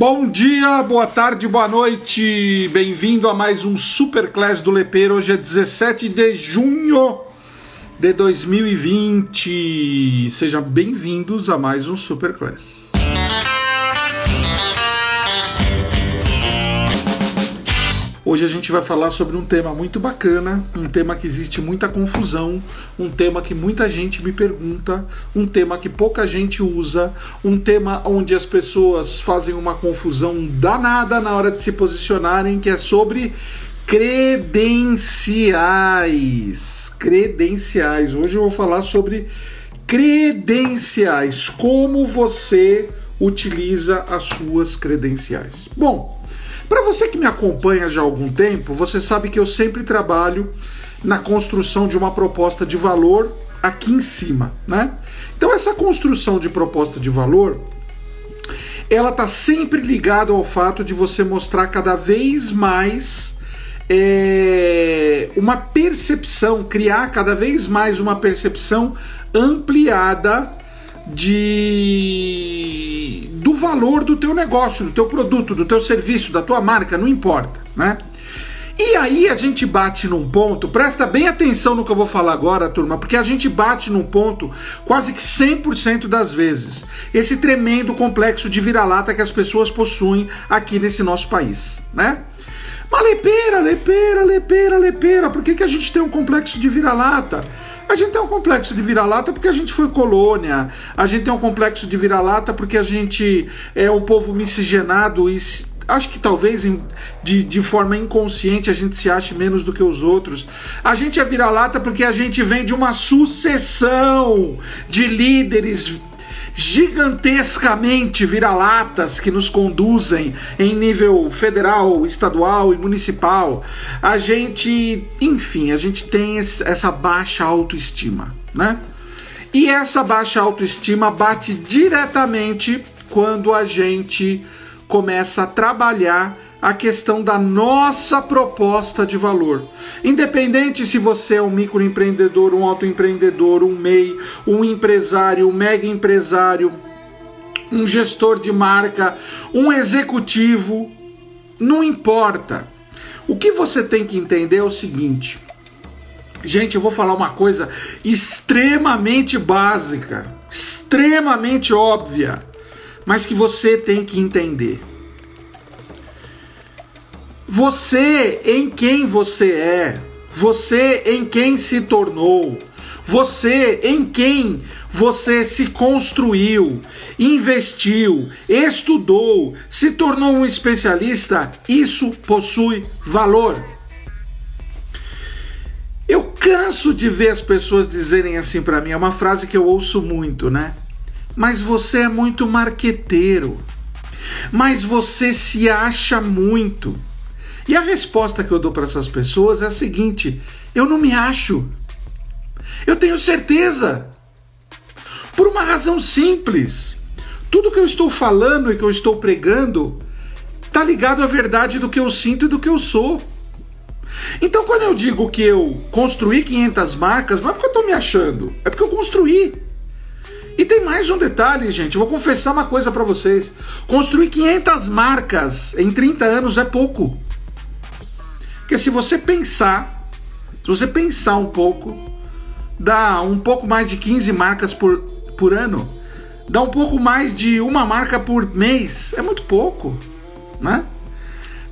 Bom dia, boa tarde, boa noite. Bem-vindo a mais um Super Class do Lepeiro. Hoje é 17 de junho de 2020. Sejam bem-vindos a mais um Super Hoje a gente vai falar sobre um tema muito bacana, um tema que existe muita confusão, um tema que muita gente me pergunta, um tema que pouca gente usa, um tema onde as pessoas fazem uma confusão danada na hora de se posicionarem, que é sobre credenciais. Credenciais. Hoje eu vou falar sobre credenciais, como você utiliza as suas credenciais. Bom, para você que me acompanha já há algum tempo, você sabe que eu sempre trabalho na construção de uma proposta de valor aqui em cima, né? Então essa construção de proposta de valor, ela tá sempre ligada ao fato de você mostrar cada vez mais é, uma percepção, criar cada vez mais uma percepção ampliada de do valor do teu negócio, do teu produto, do teu serviço, da tua marca, não importa, né? E aí a gente bate num ponto, presta bem atenção no que eu vou falar agora, turma, porque a gente bate num ponto quase que 100% das vezes. Esse tremendo complexo de vira-lata que as pessoas possuem aqui nesse nosso país, né? Mas lepeira, lepeira, lepeira, lepeira, por que, que a gente tem um complexo de vira-lata? A gente tem um complexo de vira-lata porque a gente foi colônia, a gente tem um complexo de vira-lata porque a gente é um povo miscigenado e acho que talvez de, de forma inconsciente a gente se ache menos do que os outros. A gente é vira-lata porque a gente vem de uma sucessão de líderes gigantescamente vira-latas que nos conduzem em nível federal, estadual e municipal. A gente, enfim, a gente tem essa baixa autoestima, né? E essa baixa autoestima bate diretamente quando a gente começa a trabalhar a questão da nossa proposta de valor. Independente se você é um microempreendedor, um autoempreendedor, um MEI, um empresário, um mega empresário, um gestor de marca, um executivo, não importa. O que você tem que entender é o seguinte. Gente, eu vou falar uma coisa extremamente básica, extremamente óbvia, mas que você tem que entender. Você em quem você é, você em quem se tornou, você em quem você se construiu, investiu, estudou, se tornou um especialista, isso possui valor. Eu canso de ver as pessoas dizerem assim para mim, é uma frase que eu ouço muito, né? Mas você é muito marqueteiro. Mas você se acha muito. E a resposta que eu dou para essas pessoas é a seguinte: eu não me acho. Eu tenho certeza. Por uma razão simples. Tudo que eu estou falando e que eu estou pregando está ligado à verdade do que eu sinto e do que eu sou. Então, quando eu digo que eu construí 500 marcas, não é porque eu estou me achando, é porque eu construí. E tem mais um detalhe, gente. Eu vou confessar uma coisa para vocês. Construir 500 marcas em 30 anos é pouco. Porque se você pensar, se você pensar um pouco, dá um pouco mais de 15 marcas por, por ano, dá um pouco mais de uma marca por mês, é muito pouco, né?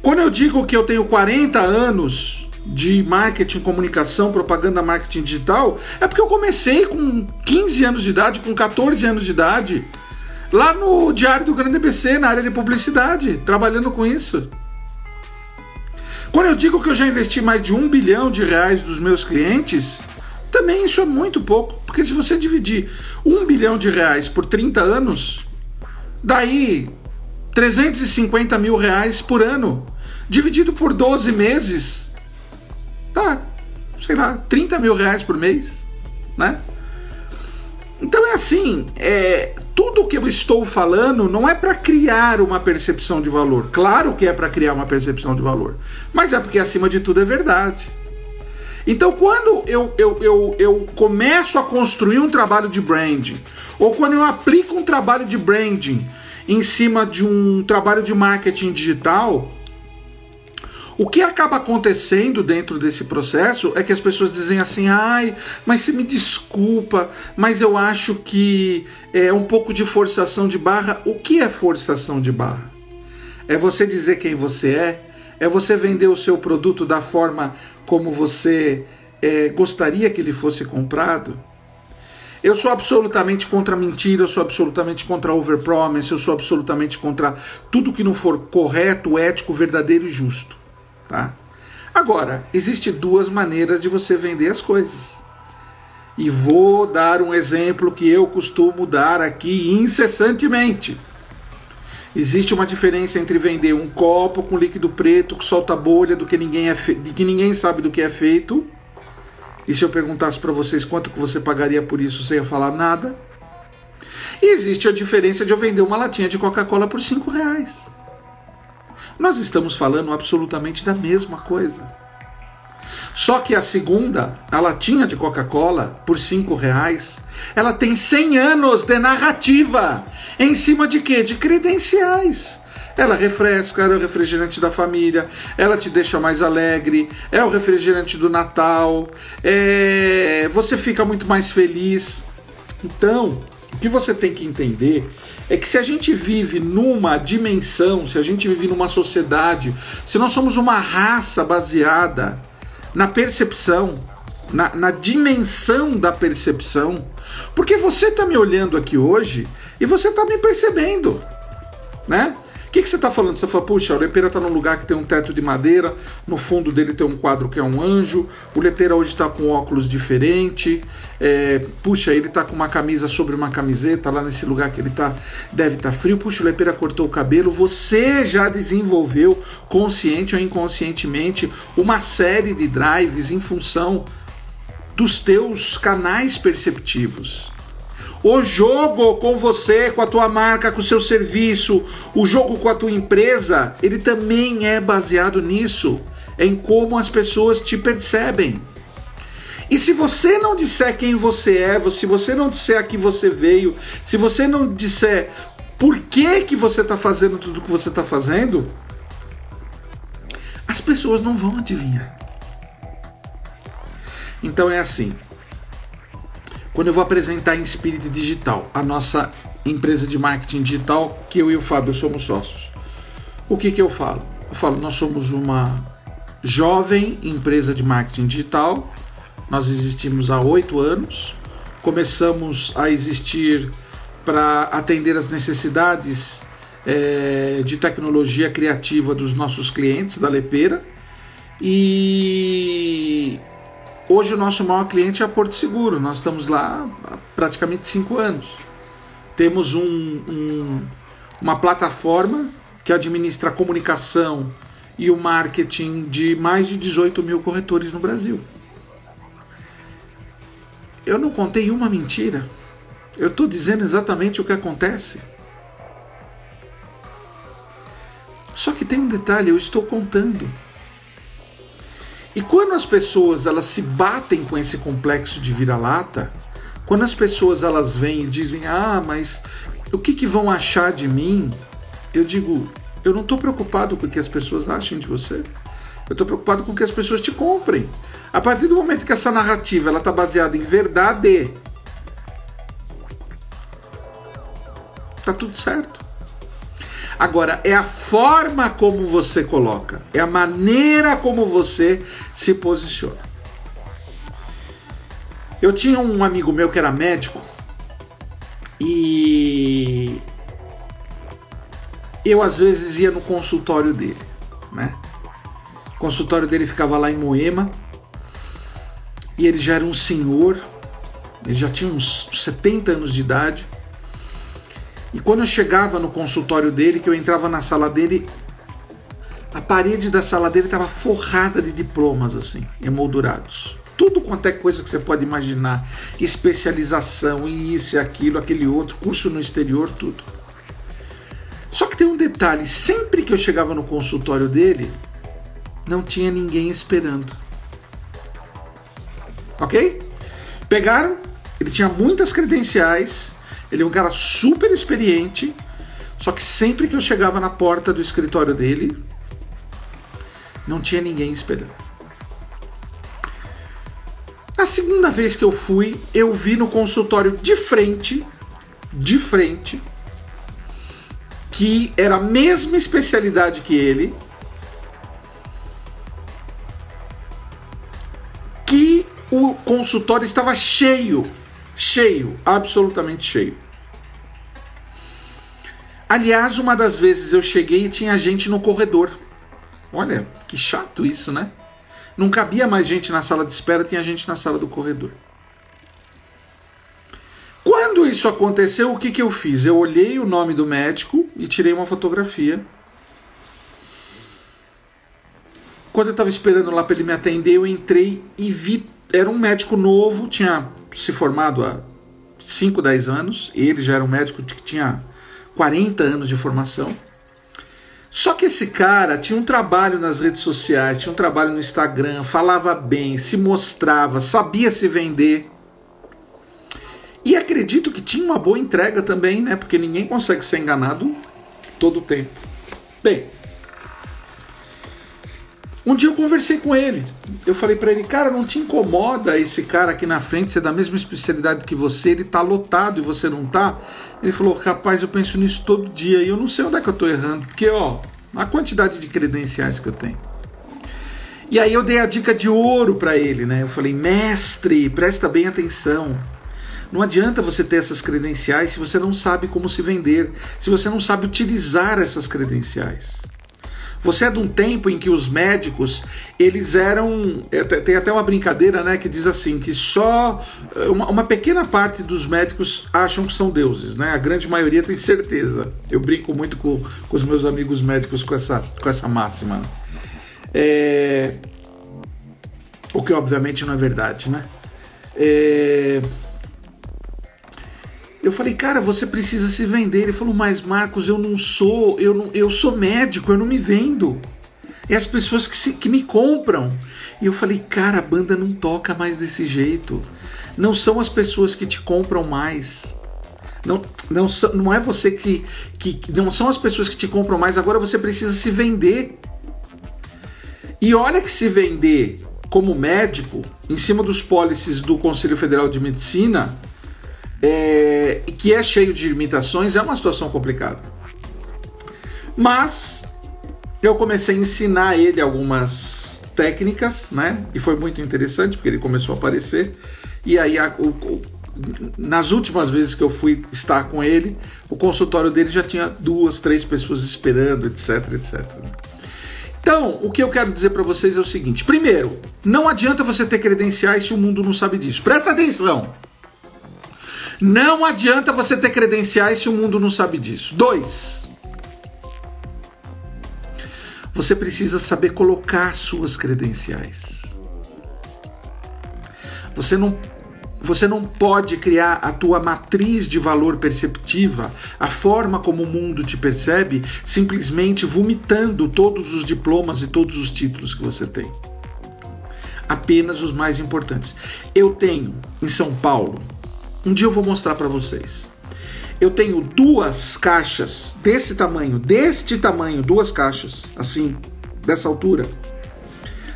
Quando eu digo que eu tenho 40 anos de marketing, comunicação, propaganda, marketing digital, é porque eu comecei com 15 anos de idade, com 14 anos de idade, lá no Diário do Grande ABC, na área de publicidade, trabalhando com isso. Quando eu digo que eu já investi mais de um bilhão de reais dos meus clientes, também isso é muito pouco. Porque se você dividir um bilhão de reais por 30 anos, daí 350 mil reais por ano, dividido por 12 meses, tá, sei lá, 30 mil reais por mês, né? Então é assim, é, tudo que eu estou falando não é para criar uma percepção de valor. Claro que é para criar uma percepção de valor, mas é porque acima de tudo é verdade. Então, quando eu, eu, eu, eu começo a construir um trabalho de branding, ou quando eu aplico um trabalho de branding em cima de um trabalho de marketing digital, o que acaba acontecendo dentro desse processo é que as pessoas dizem assim: ai, mas você me desculpa, mas eu acho que é um pouco de forçação de barra. O que é forçação de barra? É você dizer quem você é? É você vender o seu produto da forma como você é, gostaria que ele fosse comprado? Eu sou absolutamente contra mentira, eu sou absolutamente contra overpromise, eu sou absolutamente contra tudo que não for correto, ético, verdadeiro e justo. Tá? Agora, existe duas maneiras de você vender as coisas. E vou dar um exemplo que eu costumo dar aqui incessantemente. Existe uma diferença entre vender um copo com líquido preto que solta bolha do que ninguém é de que ninguém sabe do que é feito e se eu perguntasse para vocês quanto que você pagaria por isso, você ia falar nada. E existe a diferença de eu vender uma latinha de Coca-Cola por cinco reais. Nós estamos falando absolutamente da mesma coisa. Só que a segunda, a latinha de Coca-Cola, por cinco reais, ela tem 100 anos de narrativa. Em cima de quê? De credenciais. Ela refresca, é o refrigerante da família, ela te deixa mais alegre, é o refrigerante do Natal, é... você fica muito mais feliz. Então, o que você tem que entender é que se a gente vive numa dimensão, se a gente vive numa sociedade, se nós somos uma raça baseada na percepção, na, na dimensão da percepção, porque você está me olhando aqui hoje e você está me percebendo, né? O que, que você está falando? Você fala, puxa, o Lepeira está num lugar que tem um teto de madeira, no fundo dele tem um quadro que é um anjo, o Lepeira hoje está com óculos diferente, é, puxa, ele está com uma camisa sobre uma camiseta, lá nesse lugar que ele está, deve estar tá frio, puxa, o Lepeira cortou o cabelo, você já desenvolveu, consciente ou inconscientemente, uma série de drives em função dos teus canais perceptivos. O jogo com você, com a tua marca, com o seu serviço, o jogo com a tua empresa, ele também é baseado nisso, em como as pessoas te percebem. E se você não disser quem você é, se você não disser a que você veio, se você não disser por que, que você está fazendo tudo o que você está fazendo, as pessoas não vão adivinhar. Então é assim quando eu vou apresentar em Spirit Digital, a nossa empresa de marketing digital, que eu e o Fábio somos sócios. O que, que eu falo? Eu falo, nós somos uma jovem empresa de marketing digital, nós existimos há oito anos, começamos a existir para atender as necessidades é, de tecnologia criativa dos nossos clientes da Lepeira e Hoje o nosso maior cliente é a Porto Seguro. Nós estamos lá há praticamente cinco anos. Temos um, um, uma plataforma que administra a comunicação e o marketing de mais de 18 mil corretores no Brasil. Eu não contei uma mentira. Eu estou dizendo exatamente o que acontece. Só que tem um detalhe, eu estou contando. E quando as pessoas elas se batem com esse complexo de vira-lata, quando as pessoas elas vêm e dizem: "Ah, mas o que, que vão achar de mim?", eu digo: "Eu não estou preocupado com o que as pessoas achem de você. Eu estou preocupado com que as pessoas te comprem. A partir do momento que essa narrativa ela está baseada em verdade, tá tudo certo. Agora, é a forma como você coloca, é a maneira como você se posiciona. Eu tinha um amigo meu que era médico e eu às vezes ia no consultório dele, né? O consultório dele ficava lá em Moema e ele já era um senhor, ele já tinha uns 70 anos de idade e quando eu chegava no consultório dele, que eu entrava na sala dele, a parede da sala dele estava forrada de diplomas assim, emoldurados. Tudo quanto é coisa que você pode imaginar, especialização, e isso e aquilo, aquele outro, curso no exterior, tudo. Só que tem um detalhe, sempre que eu chegava no consultório dele, não tinha ninguém esperando. OK? Pegaram, ele tinha muitas credenciais, ele é um cara super experiente, Só que sempre que eu chegava na porta do escritório dele, não tinha ninguém esperando. A segunda vez que eu fui, eu vi no consultório de frente, de frente, que era a mesma especialidade que ele, que o consultório estava cheio, cheio, absolutamente cheio. Aliás, uma das vezes eu cheguei e tinha gente no corredor. Olha, que chato isso, né? Não cabia mais gente na sala de espera, tinha gente na sala do corredor. Quando isso aconteceu, o que, que eu fiz? Eu olhei o nome do médico e tirei uma fotografia. Quando eu estava esperando lá para ele me atender, eu entrei e vi. Era um médico novo, tinha se formado há 5, 10 anos. Ele já era um médico que tinha 40 anos de formação. Só que esse cara tinha um trabalho nas redes sociais, tinha um trabalho no Instagram, falava bem, se mostrava, sabia se vender. E acredito que tinha uma boa entrega também, né? Porque ninguém consegue ser enganado todo o tempo. Bem, um dia eu conversei com ele. Eu falei para ele, cara, não te incomoda esse cara aqui na frente ser da mesma especialidade que você? Ele tá lotado e você não tá? Ele falou, rapaz, eu penso nisso todo dia e eu não sei onde é que eu tô errando, porque ó, a quantidade de credenciais que eu tenho. E aí eu dei a dica de ouro para ele, né? Eu falei, mestre, presta bem atenção. Não adianta você ter essas credenciais se você não sabe como se vender, se você não sabe utilizar essas credenciais. Você é de um tempo em que os médicos, eles eram. É, tem até uma brincadeira né, que diz assim: que só uma, uma, pequena parte dos médicos acham que são deuses, né? A grande maioria tem certeza. Eu brinco muito com, com os meus amigos médicos com essa, com essa máxima. É... O que obviamente não é verdade, né? É... Eu falei, cara, você precisa se vender. Ele falou, mas Marcos, eu não sou, eu não, eu sou médico, eu não me vendo. É as pessoas que, se, que me compram. E eu falei, cara, a banda não toca mais desse jeito. Não são as pessoas que te compram mais. Não, não, não é você que, que. Não são as pessoas que te compram mais. Agora você precisa se vender. E olha que se vender como médico, em cima dos pólices do Conselho Federal de Medicina, é, que é cheio de limitações, é uma situação complicada. Mas eu comecei a ensinar ele algumas técnicas, né? E foi muito interessante porque ele começou a aparecer. E aí, a, o, o, nas últimas vezes que eu fui estar com ele, o consultório dele já tinha duas, três pessoas esperando, etc, etc. Então, o que eu quero dizer para vocês é o seguinte: primeiro, não adianta você ter credenciais se o mundo não sabe disso. Presta atenção! Não adianta você ter credenciais se o mundo não sabe disso. Dois, você precisa saber colocar suas credenciais. Você não você não pode criar a tua matriz de valor perceptiva, a forma como o mundo te percebe, simplesmente vomitando todos os diplomas e todos os títulos que você tem. Apenas os mais importantes. Eu tenho em São Paulo um dia eu vou mostrar para vocês. Eu tenho duas caixas desse tamanho, deste tamanho, duas caixas, assim, dessa altura,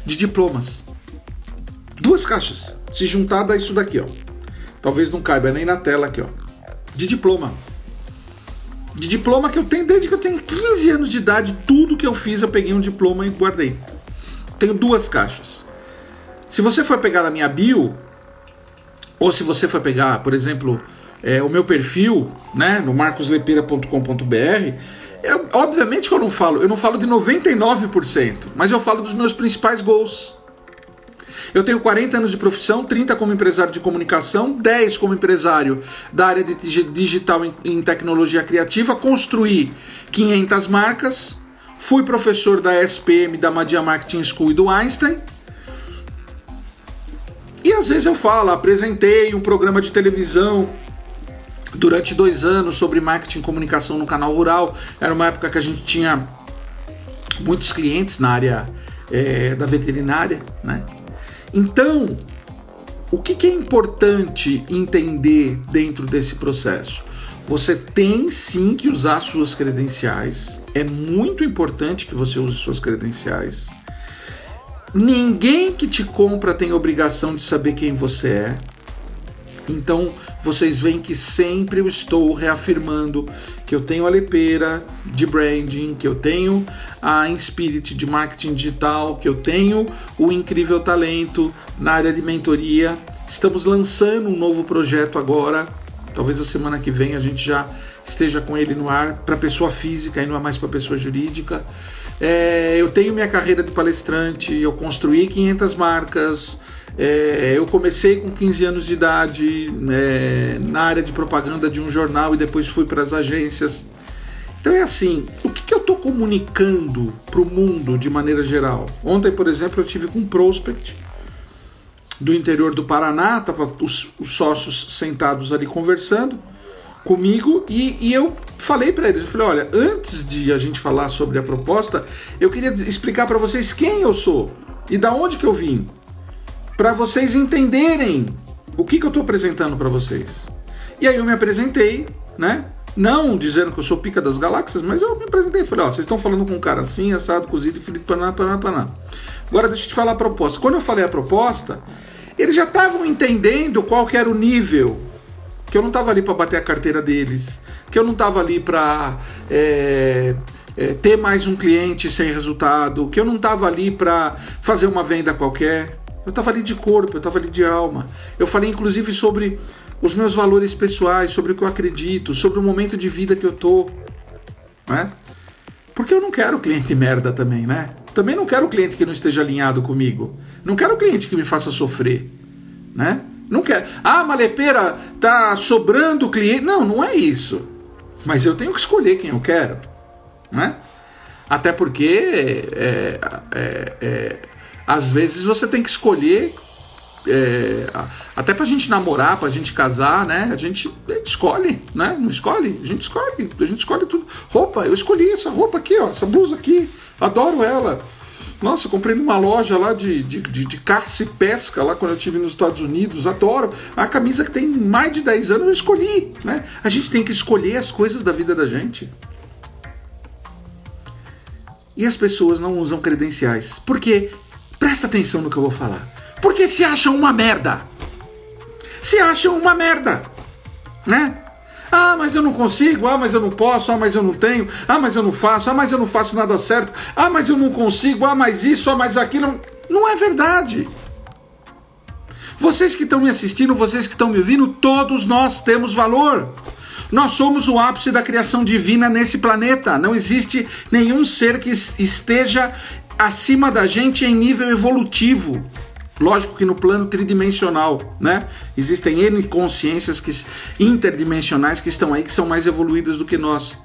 de diplomas. Duas caixas. Se juntar, dá isso daqui, ó. Talvez não caiba nem na tela aqui, ó. De diploma. De diploma que eu tenho desde que eu tenho 15 anos de idade. Tudo que eu fiz, eu peguei um diploma e guardei. Tenho duas caixas. Se você for pegar na minha bio, ou se você for pegar, por exemplo, é, o meu perfil, né, no marcoslepeira.com.br, é, obviamente que eu não falo, eu não falo de 99%, mas eu falo dos meus principais gols. Eu tenho 40 anos de profissão, 30 como empresário de comunicação, 10 como empresário da área de digital em tecnologia criativa, construí 500 marcas, fui professor da SPM, da Madia Marketing School e do Einstein, às vezes eu falo, apresentei um programa de televisão durante dois anos sobre marketing e comunicação no canal rural. Era uma época que a gente tinha muitos clientes na área é, da veterinária, né? Então, o que, que é importante entender dentro desse processo? Você tem sim que usar suas credenciais. É muito importante que você use suas credenciais. Ninguém que te compra tem obrigação de saber quem você é. Então, vocês veem que sempre eu estou reafirmando que eu tenho a Lepeira de branding, que eu tenho a Inspirit de marketing digital, que eu tenho o incrível talento na área de mentoria. Estamos lançando um novo projeto agora. Talvez a semana que vem a gente já esteja com ele no ar para pessoa física e não é mais para pessoa jurídica. É, eu tenho minha carreira de palestrante, eu construí 500 marcas, é, eu comecei com 15 anos de idade é, na área de propaganda de um jornal e depois fui para as agências. Então é assim, o que, que eu estou comunicando para o mundo de maneira geral? Ontem, por exemplo, eu tive com um prospect do interior do Paraná, tava os, os sócios sentados ali conversando comigo e, e eu falei para eles, eu falei, olha, antes de a gente falar sobre a proposta, eu queria explicar para vocês quem eu sou e da onde que eu vim para vocês entenderem o que, que eu estou apresentando para vocês. E aí eu me apresentei, né? Não dizendo que eu sou pica das galáxias, mas eu me apresentei. Falei, ó, vocês estão falando com um cara assim, assado, cozido frito, paná, paná, paná. Agora deixa eu te falar a proposta. Quando eu falei a proposta, eles já estavam entendendo qual que era o nível. Que eu não estava ali para bater a carteira deles. Que eu não estava ali para é, é, ter mais um cliente sem resultado. Que eu não estava ali para fazer uma venda qualquer. Eu estava ali de corpo, eu estava ali de alma. Eu falei inclusive sobre os meus valores pessoais, sobre o que eu acredito, sobre o momento de vida que eu tô, né? Porque eu não quero cliente merda também, né? Também não quero cliente que não esteja alinhado comigo. Não quero cliente que me faça sofrer, né? Não quero. Ah, Malepeira, tá sobrando cliente. Não, não é isso. Mas eu tenho que escolher quem eu quero, né? Até porque é, é, é, às vezes você tem que escolher é, até pra gente namorar, pra gente casar, né? A gente, escolhe, né? Não escolhe? A gente escolhe, a gente escolhe tudo. Roupa, eu escolhi essa roupa aqui, ó, essa blusa aqui, adoro ela. Nossa, comprei numa loja lá de, de, de, de caça e pesca, lá quando eu estive nos Estados Unidos, adoro. A camisa que tem mais de 10 anos eu escolhi, né? A gente tem que escolher as coisas da vida da gente. E as pessoas não usam credenciais. Por quê? Presta atenção no que eu vou falar. Porque se acham uma merda. Se acham uma merda. Né? Ah, mas eu não consigo. Ah, mas eu não posso. Ah, mas eu não tenho. Ah, mas eu não faço. Ah, mas eu não faço nada certo. Ah, mas eu não consigo. Ah, mas isso. Ah, mas aquilo. Não é verdade. Vocês que estão me assistindo, vocês que estão me ouvindo, todos nós temos valor. Nós somos o ápice da criação divina nesse planeta. Não existe nenhum ser que esteja acima da gente em nível evolutivo. Lógico que no plano tridimensional, né? Existem N consciências que, interdimensionais que estão aí que são mais evoluídas do que nós.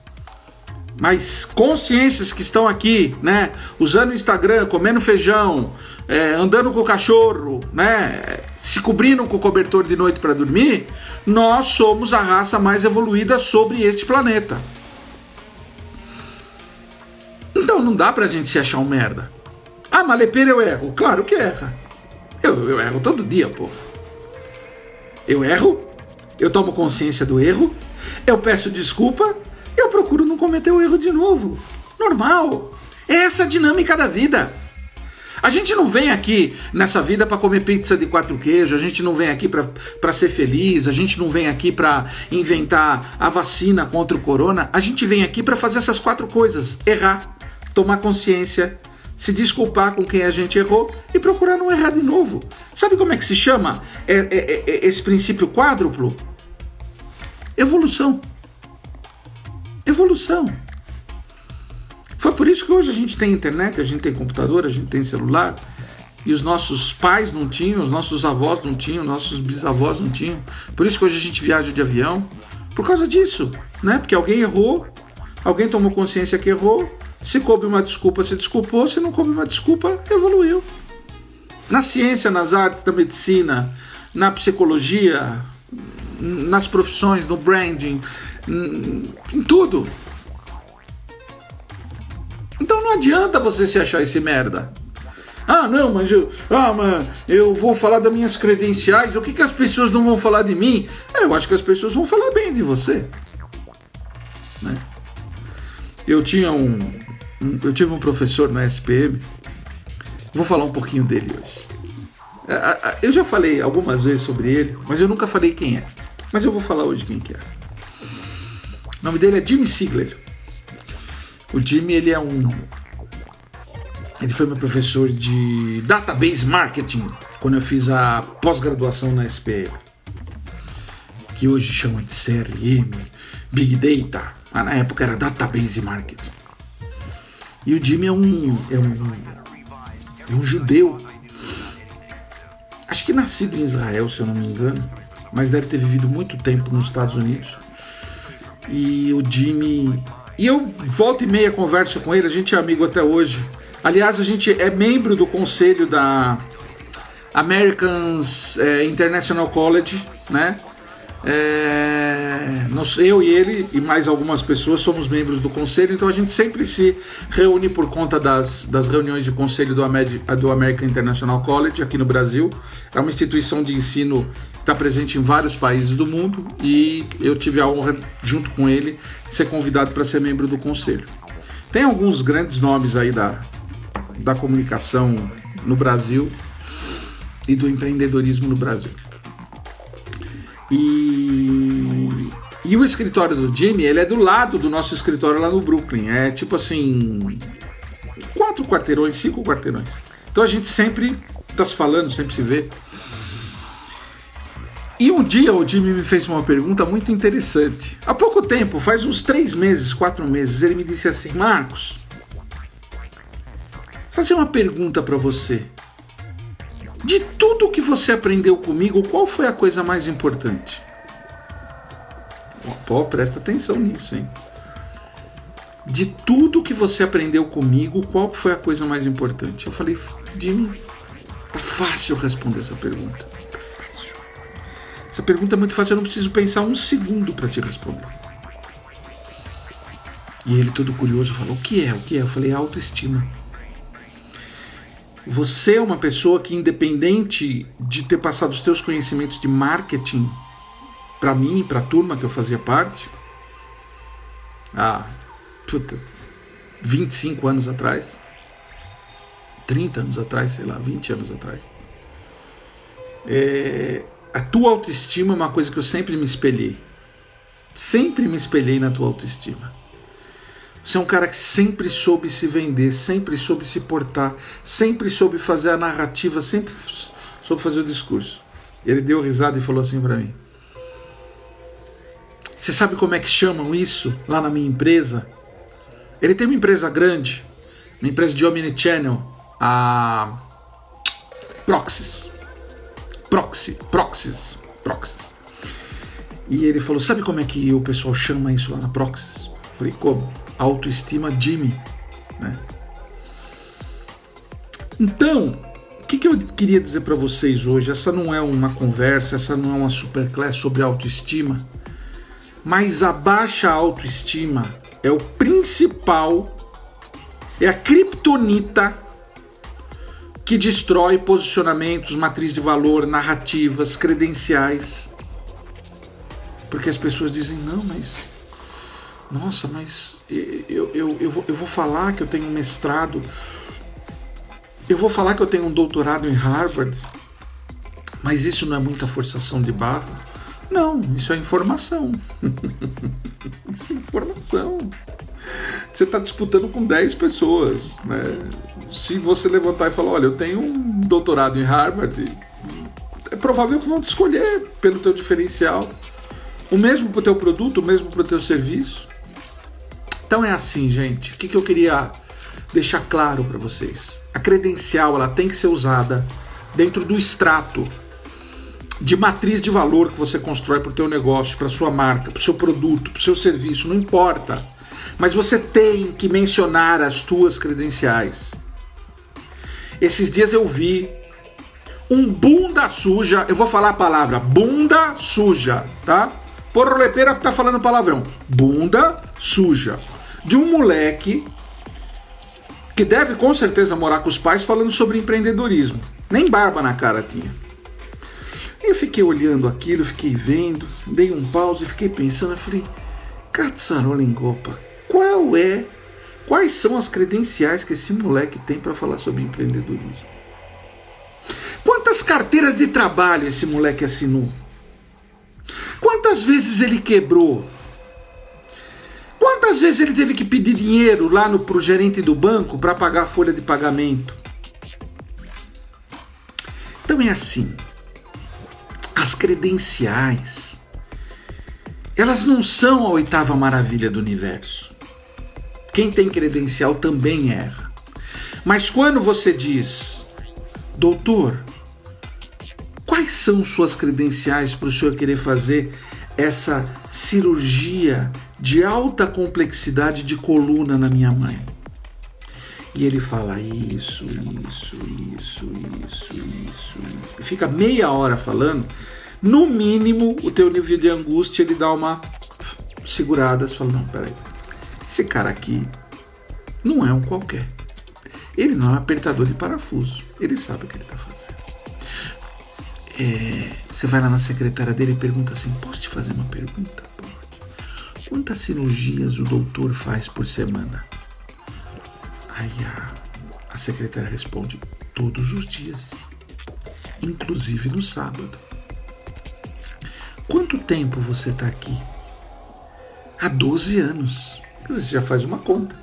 Mas consciências que estão aqui, né? Usando o Instagram, comendo feijão, é, andando com o cachorro, né? Se cobrindo com o cobertor de noite para dormir, nós somos a raça mais evoluída sobre este planeta. Então não dá pra gente se achar um merda. Ah, malepeira eu erro. Claro que erra. Eu, eu erro todo dia, pô. Eu erro, eu tomo consciência do erro, eu peço desculpa, eu procuro não cometer o erro de novo. Normal. É essa a dinâmica da vida. A gente não vem aqui nessa vida para comer pizza de quatro queijos, a gente não vem aqui para ser feliz, a gente não vem aqui para inventar a vacina contra o corona, a gente vem aqui para fazer essas quatro coisas: errar, tomar consciência, se desculpar com quem a gente errou e procurar não errar de novo. Sabe como é que se chama é, é, é, é esse princípio quádruplo? Evolução. Evolução. Foi por isso que hoje a gente tem internet, a gente tem computador, a gente tem celular. E os nossos pais não tinham, os nossos avós não tinham, nossos bisavós não tinham. Por isso que hoje a gente viaja de avião. Por causa disso, né? Porque alguém errou, alguém tomou consciência que errou, se coube uma desculpa, se desculpou. Se não coube uma desculpa, evoluiu. Na ciência, nas artes, na medicina, na psicologia, nas profissões, no branding, em tudo. Então não adianta você se achar esse merda. Ah, não, mas eu, ah, mas eu vou falar das minhas credenciais. O que, que as pessoas não vão falar de mim? É, eu acho que as pessoas vão falar bem de você. né? Eu tinha um, um, eu tive um professor na SPM. Vou falar um pouquinho dele hoje. Eu já falei algumas vezes sobre ele, mas eu nunca falei quem é. Mas eu vou falar hoje quem que é. O nome dele é Jimmy Sigler. O Jimmy ele é um ele foi meu professor de database marketing quando eu fiz a pós-graduação na SPM, que hoje chama de CRM, Big Data, mas na época era database marketing. E o Jimmy é um, é um, é um judeu, acho que nascido em Israel, se eu não me engano, mas deve ter vivido muito tempo nos Estados Unidos. E o Jimmy. E eu volta e meia converso com ele, a gente é amigo até hoje. Aliás, a gente é membro do conselho da Americans é, International College, né? É, nós, eu e ele e mais algumas pessoas somos membros do conselho, então a gente sempre se reúne por conta das, das reuniões de conselho do, Amed, do American International College aqui no Brasil. É uma instituição de ensino que está presente em vários países do mundo e eu tive a honra, junto com ele, de ser convidado para ser membro do conselho. Tem alguns grandes nomes aí da, da comunicação no Brasil e do empreendedorismo no Brasil. E, e o escritório do Jimmy, ele é do lado do nosso escritório lá no Brooklyn. É tipo assim, quatro quarteirões, cinco quarteirões. Então a gente sempre está se falando, sempre se vê. E um dia o Jimmy me fez uma pergunta muito interessante. Há pouco tempo, faz uns três meses, quatro meses, ele me disse assim: Marcos, fazer uma pergunta para você. De tudo que você aprendeu comigo, qual foi a coisa mais importante? Pô, presta atenção nisso, hein? De tudo que você aprendeu comigo, qual foi a coisa mais importante? Eu falei, Jimmy, tá fácil responder essa pergunta. Tá fácil. Essa pergunta é muito fácil, eu não preciso pensar um segundo para te responder. E ele, todo curioso, falou: O que é? O que é? Eu falei: Autoestima. Você é uma pessoa que, independente de ter passado os teus conhecimentos de marketing para mim, para a turma que eu fazia parte, há puta, 25 anos atrás, 30 anos atrás, sei lá, 20 anos atrás. É, a tua autoestima é uma coisa que eu sempre me espelhei. Sempre me espelhei na tua autoestima. Você é um cara que sempre soube se vender, sempre soube se portar, sempre soube fazer a narrativa, sempre soube fazer o discurso. Ele deu risada e falou assim para mim: Você sabe como é que chamam isso lá na minha empresa? Ele tem uma empresa grande, uma empresa de omnichannel, a Proxys. Proxy, Proxys, Proxys. E ele falou: Sabe como é que o pessoal chama isso lá na Proxys? Eu falei: Como? autoestima Jimmy. Né? Então, o que, que eu queria dizer para vocês hoje? Essa não é uma conversa, essa não é uma superclass sobre autoestima, mas a baixa autoestima é o principal, é a criptonita que destrói posicionamentos, matriz de valor, narrativas, credenciais. Porque as pessoas dizem, não, mas nossa, mas eu, eu, eu, vou, eu vou falar que eu tenho um mestrado, eu vou falar que eu tenho um doutorado em Harvard, mas isso não é muita forçação de barra? Não, isso é informação. isso é informação. Você está disputando com 10 pessoas. Né? Se você levantar e falar, olha, eu tenho um doutorado em Harvard, é provável que vão te escolher pelo teu diferencial. O mesmo para o teu produto, o mesmo para o teu serviço. Então é assim, gente. O que, que eu queria deixar claro para vocês? A credencial ela tem que ser usada dentro do extrato de matriz de valor que você constrói para o teu negócio, para sua marca, para o seu produto, para o seu serviço, não importa. Mas você tem que mencionar as tuas credenciais. Esses dias eu vi um bunda suja, eu vou falar a palavra bunda suja, tá? Porra, Lepeira tá falando palavrão. Bunda suja de um moleque que deve com certeza morar com os pais falando sobre empreendedorismo. Nem barba na cara tinha. Eu fiquei olhando aquilo, fiquei vendo, dei um pause e fiquei pensando, eu falei, Katsarolingopa, qual é, quais são as credenciais que esse moleque tem para falar sobre empreendedorismo? Quantas carteiras de trabalho esse moleque assinou? Quantas vezes ele quebrou? Quantas vezes ele teve que pedir dinheiro lá no pro gerente do banco para pagar a folha de pagamento? Então é assim. As credenciais elas não são a oitava maravilha do universo. Quem tem credencial também erra. Mas quando você diz, doutor, quais são suas credenciais para o senhor querer fazer essa cirurgia de alta complexidade de coluna na minha mãe? E ele fala isso, isso, isso, isso, isso. E fica meia hora falando no mínimo, o teu nível de angústia ele dá uma segurada, você fala, não, peraí, esse cara aqui não é um qualquer. Ele não é um apertador de parafuso. Ele sabe o que ele está fazendo. É, você vai lá na secretária dele e pergunta assim: Posso te fazer uma pergunta? Pode. Quantas cirurgias o doutor faz por semana? Aí a, a secretária responde: Todos os dias, inclusive no sábado. Quanto tempo você está aqui? Há 12 anos. Você já faz uma conta,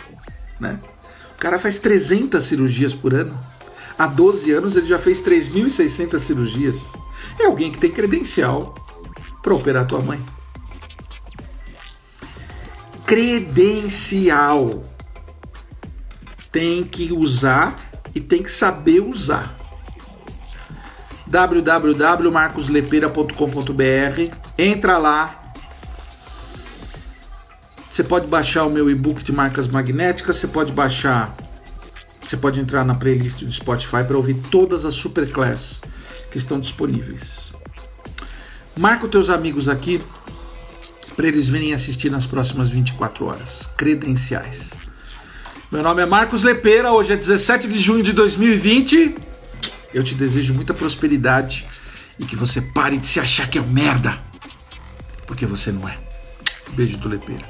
né? O cara faz 300 cirurgias por ano. Há 12 anos ele já fez 3.600 cirurgias. É alguém que tem credencial para operar tua mãe. Credencial. Tem que usar e tem que saber usar www.marcoslepeira.com.br. Entra lá. Você pode baixar o meu e-book de marcas magnéticas, você pode baixar, você pode entrar na playlist do Spotify para ouvir todas as superclass que estão disponíveis. Marca os teus amigos aqui para eles virem assistir nas próximas 24 horas. Credenciais. Meu nome é Marcos Lepeira, hoje é 17 de junho de 2020. Eu te desejo muita prosperidade e que você pare de se achar que é um merda. Porque você não é. Beijo do Lepeira.